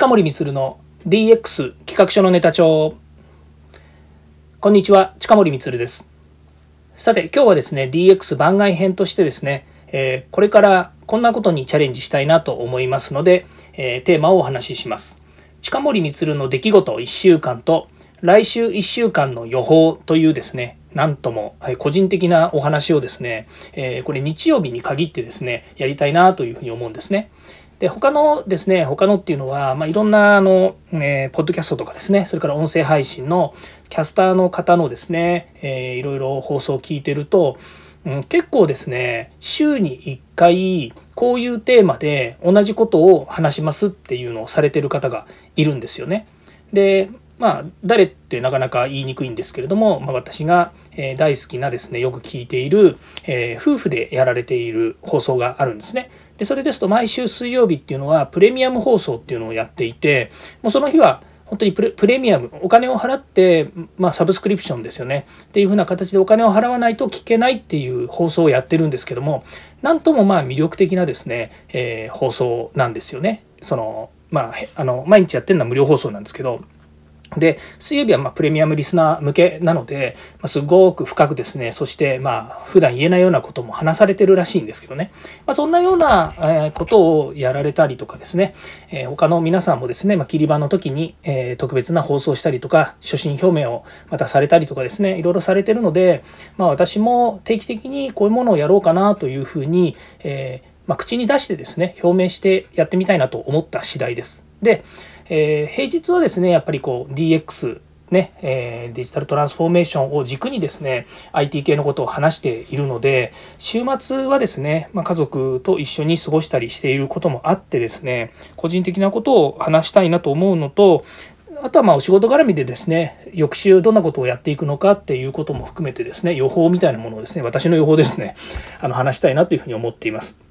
近森光の DX 企画書のネタ帳。こんにちは近森光です。さて今日はですね DX 番外編としてですね、えー、これからこんなことにチャレンジしたいなと思いますので、えー、テーマをお話しします。近森光の出来事1週間と来週1週間の予報というですねなんとも、はい、個人的なお話をですね、えー、これ日曜日に限ってですね、やりたいなというふうに思うんですね。で、他のですね、他のっていうのは、まあ、いろんな、あの、えー、ポッドキャストとかですね、それから音声配信のキャスターの方のですね、えー、いろいろ放送を聞いてると、うん、結構ですね、週に1回、こういうテーマで同じことを話しますっていうのをされてる方がいるんですよね。で、まあ、誰ってなかなか言いにくいんですけれども、まあ、私が大好きなですね、よく聞いている、えー、夫婦でやられている放送があるんですね。で、それですと毎週水曜日っていうのはプレミアム放送っていうのをやっていて、もうその日は本当にプレミアム、お金を払って、まあ、サブスクリプションですよね。っていう風な形でお金を払わないと聞けないっていう放送をやってるんですけども、なんともまあ魅力的なですね、えー、放送なんですよね。その、まあ、あの、毎日やってるのは無料放送なんですけど、で、水曜日はまプレミアムリスナー向けなので、ま、すごく深くですね、そしてまあ普段言えないようなことも話されてるらしいんですけどね、まあ、そんなようなことをやられたりとかですね、え、他の皆さんもですね、まあ、切り板の時に、え、特別な放送したりとか、初心表明をまたされたりとかですね、いろいろされてるので、まあ私も定期的にこういうものをやろうかなというふうに、えーま、口に出してですね、表明してやってみたいなと思った次第です。で、えー、平日はですね、やっぱりこう DX ね、えー、デジタルトランスフォーメーションを軸にですね、IT 系のことを話しているので、週末はですね、まあ、家族と一緒に過ごしたりしていることもあってですね、個人的なことを話したいなと思うのと、あとはまあお仕事絡みでですね、翌週どんなことをやっていくのかっていうことも含めてですね、予報みたいなものをですね、私の予報ですね、あの話したいなというふうに思っています。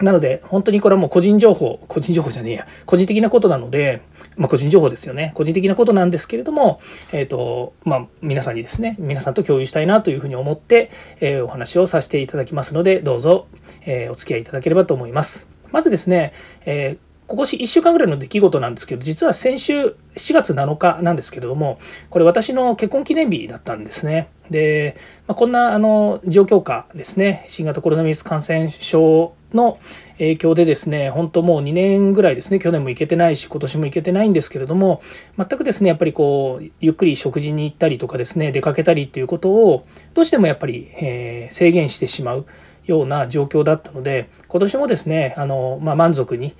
なので、本当にこれはもう個人情報、個人情報じゃねえや、個人的なことなので、まあ個人情報ですよね。個人的なことなんですけれども、えっ、ー、と、まあ皆さんにですね、皆さんと共有したいなというふうに思って、えー、お話をさせていただきますので、どうぞ、えー、お付き合いいただければと思います。まずですね、えーここ1週間ぐらいの出来事なんですけど、実は先週7月7日なんですけれども、これ私の結婚記念日だったんですね。で、まあ、こんなあの状況下ですね、新型コロナウイルス感染症の影響でですね、本当もう2年ぐらいですね、去年も行けてないし、今年も行けてないんですけれども、全くですね、やっぱりこう、ゆっくり食事に行ったりとかですね、出かけたりっていうことを、どうしてもやっぱり、えー、制限してしまう。ような状況だったので今年もですねあの、まあ、満足に、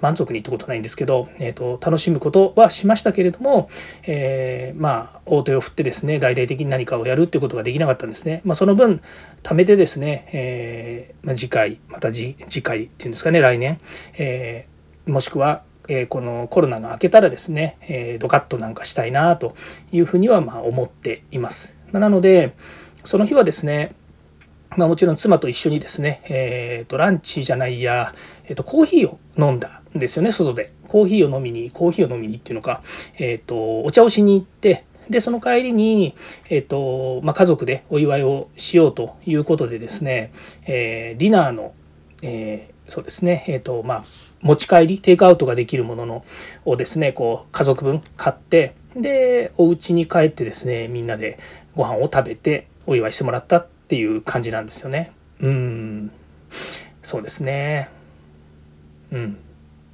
満足にってことないんですけど、えーと、楽しむことはしましたけれども、えー、まあ大手を振ってですね大々的に何かをやるってことができなかったんですね。まあ、その分貯めてですね、えー、まあ、次回また次回っていうんですかね来年、えー、もしくはえこのコロナが明けたらですね、えドカッとなんかしたいなというふうにはま思っています。なのでその日はですねまあ、もちろん妻と一緒にですね、えっ、ー、と、ランチじゃないや、えっ、ー、と、コーヒーを飲んだんですよね、外で。コーヒーを飲みに、コーヒーを飲みにっていうのか、えっ、ー、と、お茶をしに行って、で、その帰りに、えっ、と、まあ、家族でお祝いをしようということでですね、えディナーの、えそうですね、えっ、と、まあ、持ち帰り、テイクアウトができるもののをですね、こう、家族分買って、で、お家に帰ってですね、みんなでご飯を食べてお祝いしてもらったっていう感じなんですよね。うん。そうですね。うん。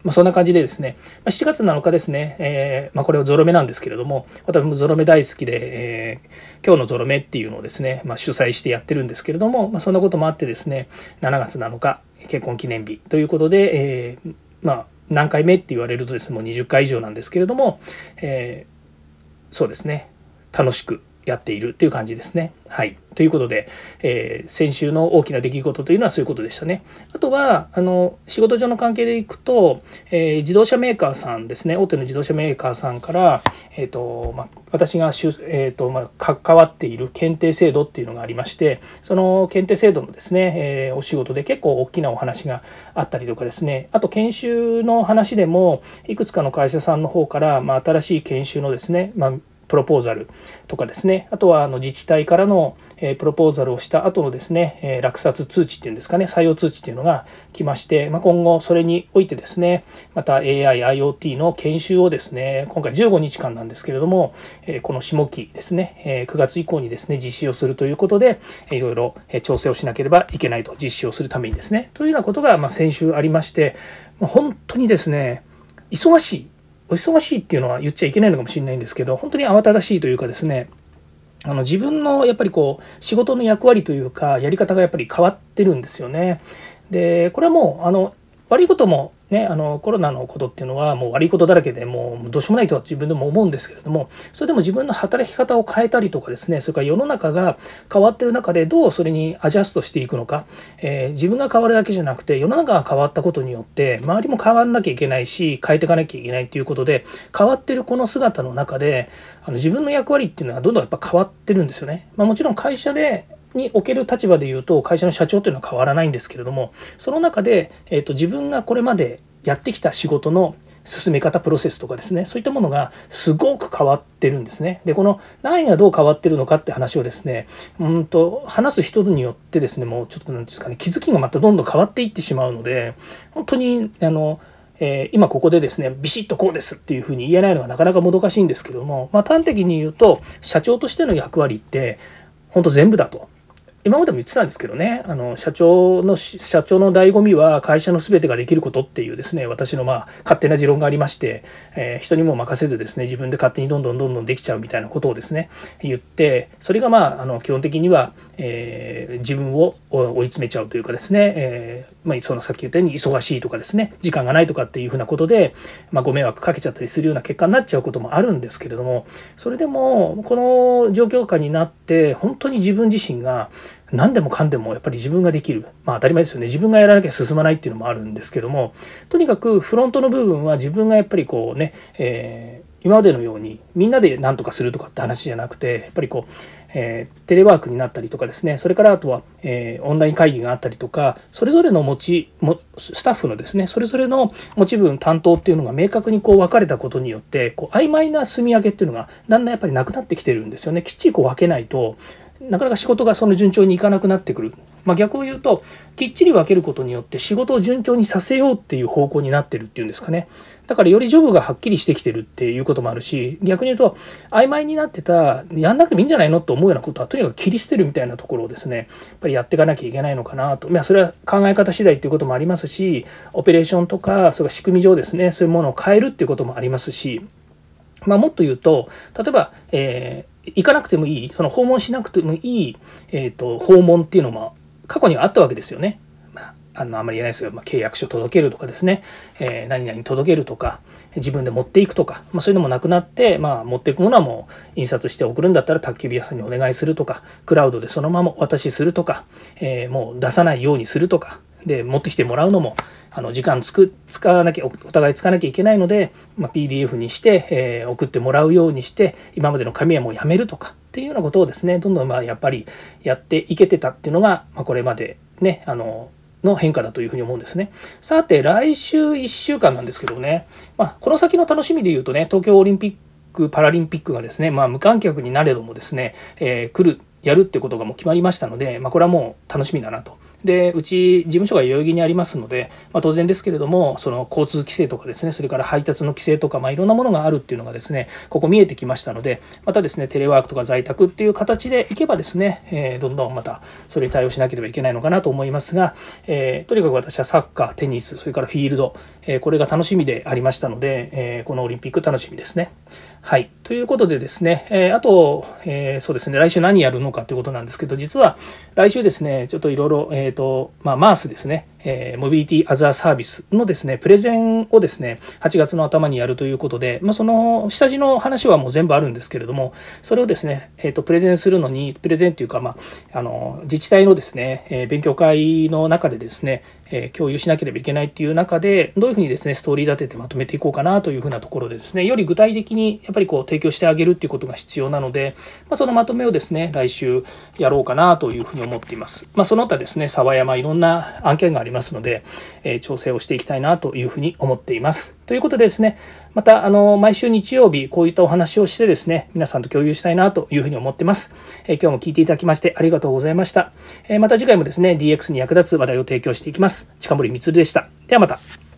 まあ、そんな感じでですね、ま、7月7日ですね、えー、まあ、これをゾロ目なんですけれども、私もゾロ目大好きで、えー、今日のゾロ目っていうのをですね、まあ、主催してやってるんですけれども、ま、そんなこともあってですね、7月7日、結婚記念日ということで、えー、まあ、何回目って言われるとですね、もう20回以上なんですけれども、えそうですね、楽しくやっているっていう感じですね。はい。ということで、えー、先週の大きな出来事というのはそういうことでしたね。あとは、あの、仕事上の関係でいくと、えー、自動車メーカーさんですね、大手の自動車メーカーさんから、えっ、ー、と、ま、私が、えっ、と、ま、関わっている検定制度っていうのがありまして、その検定制度のですね、えお仕事で結構大きなお話があったりとかですね、あと研修の話でも、いくつかの会社さんの方から、ま、新しい研修のですね、ま、プロポーザルとかですね。あとはあの自治体からの、えプロポーザルをした後のですね、え落札通知っていうんですかね。採用通知っていうのが来まして、まあ、今後それにおいてですねまた AI、IoT の研修をですね今回15日間なんですけれども、えこの下期ですね、え9月以降にですね実施をするということでいろいろ調整をしなければいけないと実施をするためにですね。というようなことがま先週ありまして本当にですね忙しい。お忙しいっていうのは言っちゃいけないのかもしれないんですけど本当に慌ただしいというかですねあの自分のやっぱりこう仕事の役割というかやり方がやっぱり変わってるんですよね。でこれはもうあの悪いこともね、あのコロナのことっていうのはもう悪いことだらけでもうどうしようもないとは自分でも思うんですけれどもそれでも自分の働き方を変えたりとかですねそれから世の中が変わってる中でどうそれにアジャストしていくのか、えー、自分が変わるだけじゃなくて世の中が変わったことによって周りも変わんなきゃいけないし変えていかなきゃいけないっていうことで変わってるこの姿の中であの自分の役割っていうのはどんどんやっぱ変わってるんですよね。まあ、もちろん会社でにおける立場で言うと会社の社長というのは変わらないんですけれどもその中で、えーと、自分がこれまでやってきた仕事の進め方プロセスとかですねそういったものがすごく変わってるんですね。でこの何がどう変わってるのかって話をですねうんと話す人によってですねもうちょっと何ですかね気づきがまたどんどん変わっていってしまうので本当にあのえ、今ここでですねビシッとこうですっていうふうに言えないのがなかなかもどかしいんですけども、まあ、端的に言うと社長としての役割って本当全部だと今までも言ってたんですけどね。あの社長の社長の醍醐味は会社の全てができることっていうですね私のまあ勝手な持論がありまして、えー、人にも任せずですね自分で勝手にどんどんどんどんできちゃうみたいなことをですね言ってそれがまああの基本的には、えー、自分を追い詰めちゃうというかですね、えー、まあ、そのさっき言ったように忙しいとかですね時間がないとかっていうふうなことで、まあ、ご迷惑かけちゃったりするような結果になっちゃうこともあるんですけれどもそれでもこの状況下になって本当に自分自身が何でもかんでもやっぱり自分ができる。まあ当たり前ですよね。自分がやらなきゃ進まないっていうのもあるんですけども、とにかくフロントの部分は自分がやっぱりこうね、えー、今までのようにみんなで何とかするとかって話じゃなくて、やっぱりこう、えー、テレワークになったりとかですね、それからあとは、えー、オンライン会議があったりとか、それぞれの持ち、もスタッフのですね、それぞれの持ち分担当っていうのが明確にこう分かれたことによって、こう曖昧な住み分けっていうのがだんだんやっぱりなくなってきてるんですよね。きっちりこう分けないと、なかなか仕事がその順調にいかなくなってくる。まあ、逆を言うときっちり分けることによって仕事を順調にさせようっていう方向になってるっていうんですかねだからよりジョブがはっきりしてきてるっていうこともあるし逆に言うと曖昧になってたやんなくてもいいんじゃないのと思うようなことはとにかく切り捨てるみたいなところをですねやっぱりやっていかなきゃいけないのかなと、まあ、それは考え方次第っていうこともありますしオペレーションとかそれから仕組み上ですねそういうものを変えるっていうこともありますしまあ、もっと言うと例えば、えー行かなくてもいい、その訪問しなくてもいい、えっ、ー、と、訪問っていうのも過去にはあったわけですよね。まあ、あの、あんまり言えないですけど、まあ、契約書届けるとかですね、えー、何々届けるとか、自分で持っていくとか、まあ、そういうのもなくなって、まあ、持っていくものはもう印刷して送るんだったら宅急便屋さんにお願いするとか、クラウドでそのままお渡しするとか、えー、もう出さないようにするとか、で、持ってきてもらうのも、あの時間つく使わなきゃお互い使わなきゃいけないので、まあ、PDF にして、えー、送ってもらうようにして今までの紙はもうやめるとかっていうようなことをですねどんどんまあやっぱりやっていけてたっていうのが、まあ、これまでねあのの変化だというふうに思うんですね。さて来週1週間なんですけどね、まあ、この先の楽しみで言うとね東京オリンピック・パラリンピックがですね、まあ、無観客になれどもですね、えー、来るやるってことがもう決まりましたので、まあ、これはもう楽しみだなと。で、うち事務所が代々木にありますので、まあ、当然ですけれども、その交通規制とかですね、それから配達の規制とか、まあ、いろんなものがあるっていうのがですね、ここ見えてきましたので、またですね、テレワークとか在宅っていう形でいけばですね、えー、どんどんまたそれに対応しなければいけないのかなと思いますが、えー、とにかく私はサッカー、テニス、それからフィールド、えー、これが楽しみでありましたので、えこのオリンピック楽しみですね。はい。ということでですね、えあと、えそうですね、来週何やるのかということなんですけど、実は来週ですね、ちょっといろいろ、えっ、と、まあ、マースですね、えー、モビリティアザーサービスのですね、プレゼンをですね、8月の頭にやるということで、まあ、その下地の話はもう全部あるんですけれども、それをですね、えっ、ー、と、プレゼンするのに、プレゼンというか、まあ、あの、自治体のですね、えー、勉強会の中でですね、え共有しなければいけないっていう中で、どういうふうにですね、ストーリー立ててまとめていこうかなというふうなところでですね、より具体的にやっぱりこう提供してあげるっていうことが必要なので、まあ、そのまとめをですね、来週やろうかなというふうに思っています。まあ、その他ですね、沢山いろんな案件がありりますので、え調整をしていきたいなというふうに思っています。ということでですね、また、あの、毎週日曜日、こういったお話をしてですね、皆さんと共有したいなというふうに思ってます。え今日も聞いていただきましてありがとうございました。えまた次回もですね、DX に役立つ話題を提供していきます。近森光でした。ではまた。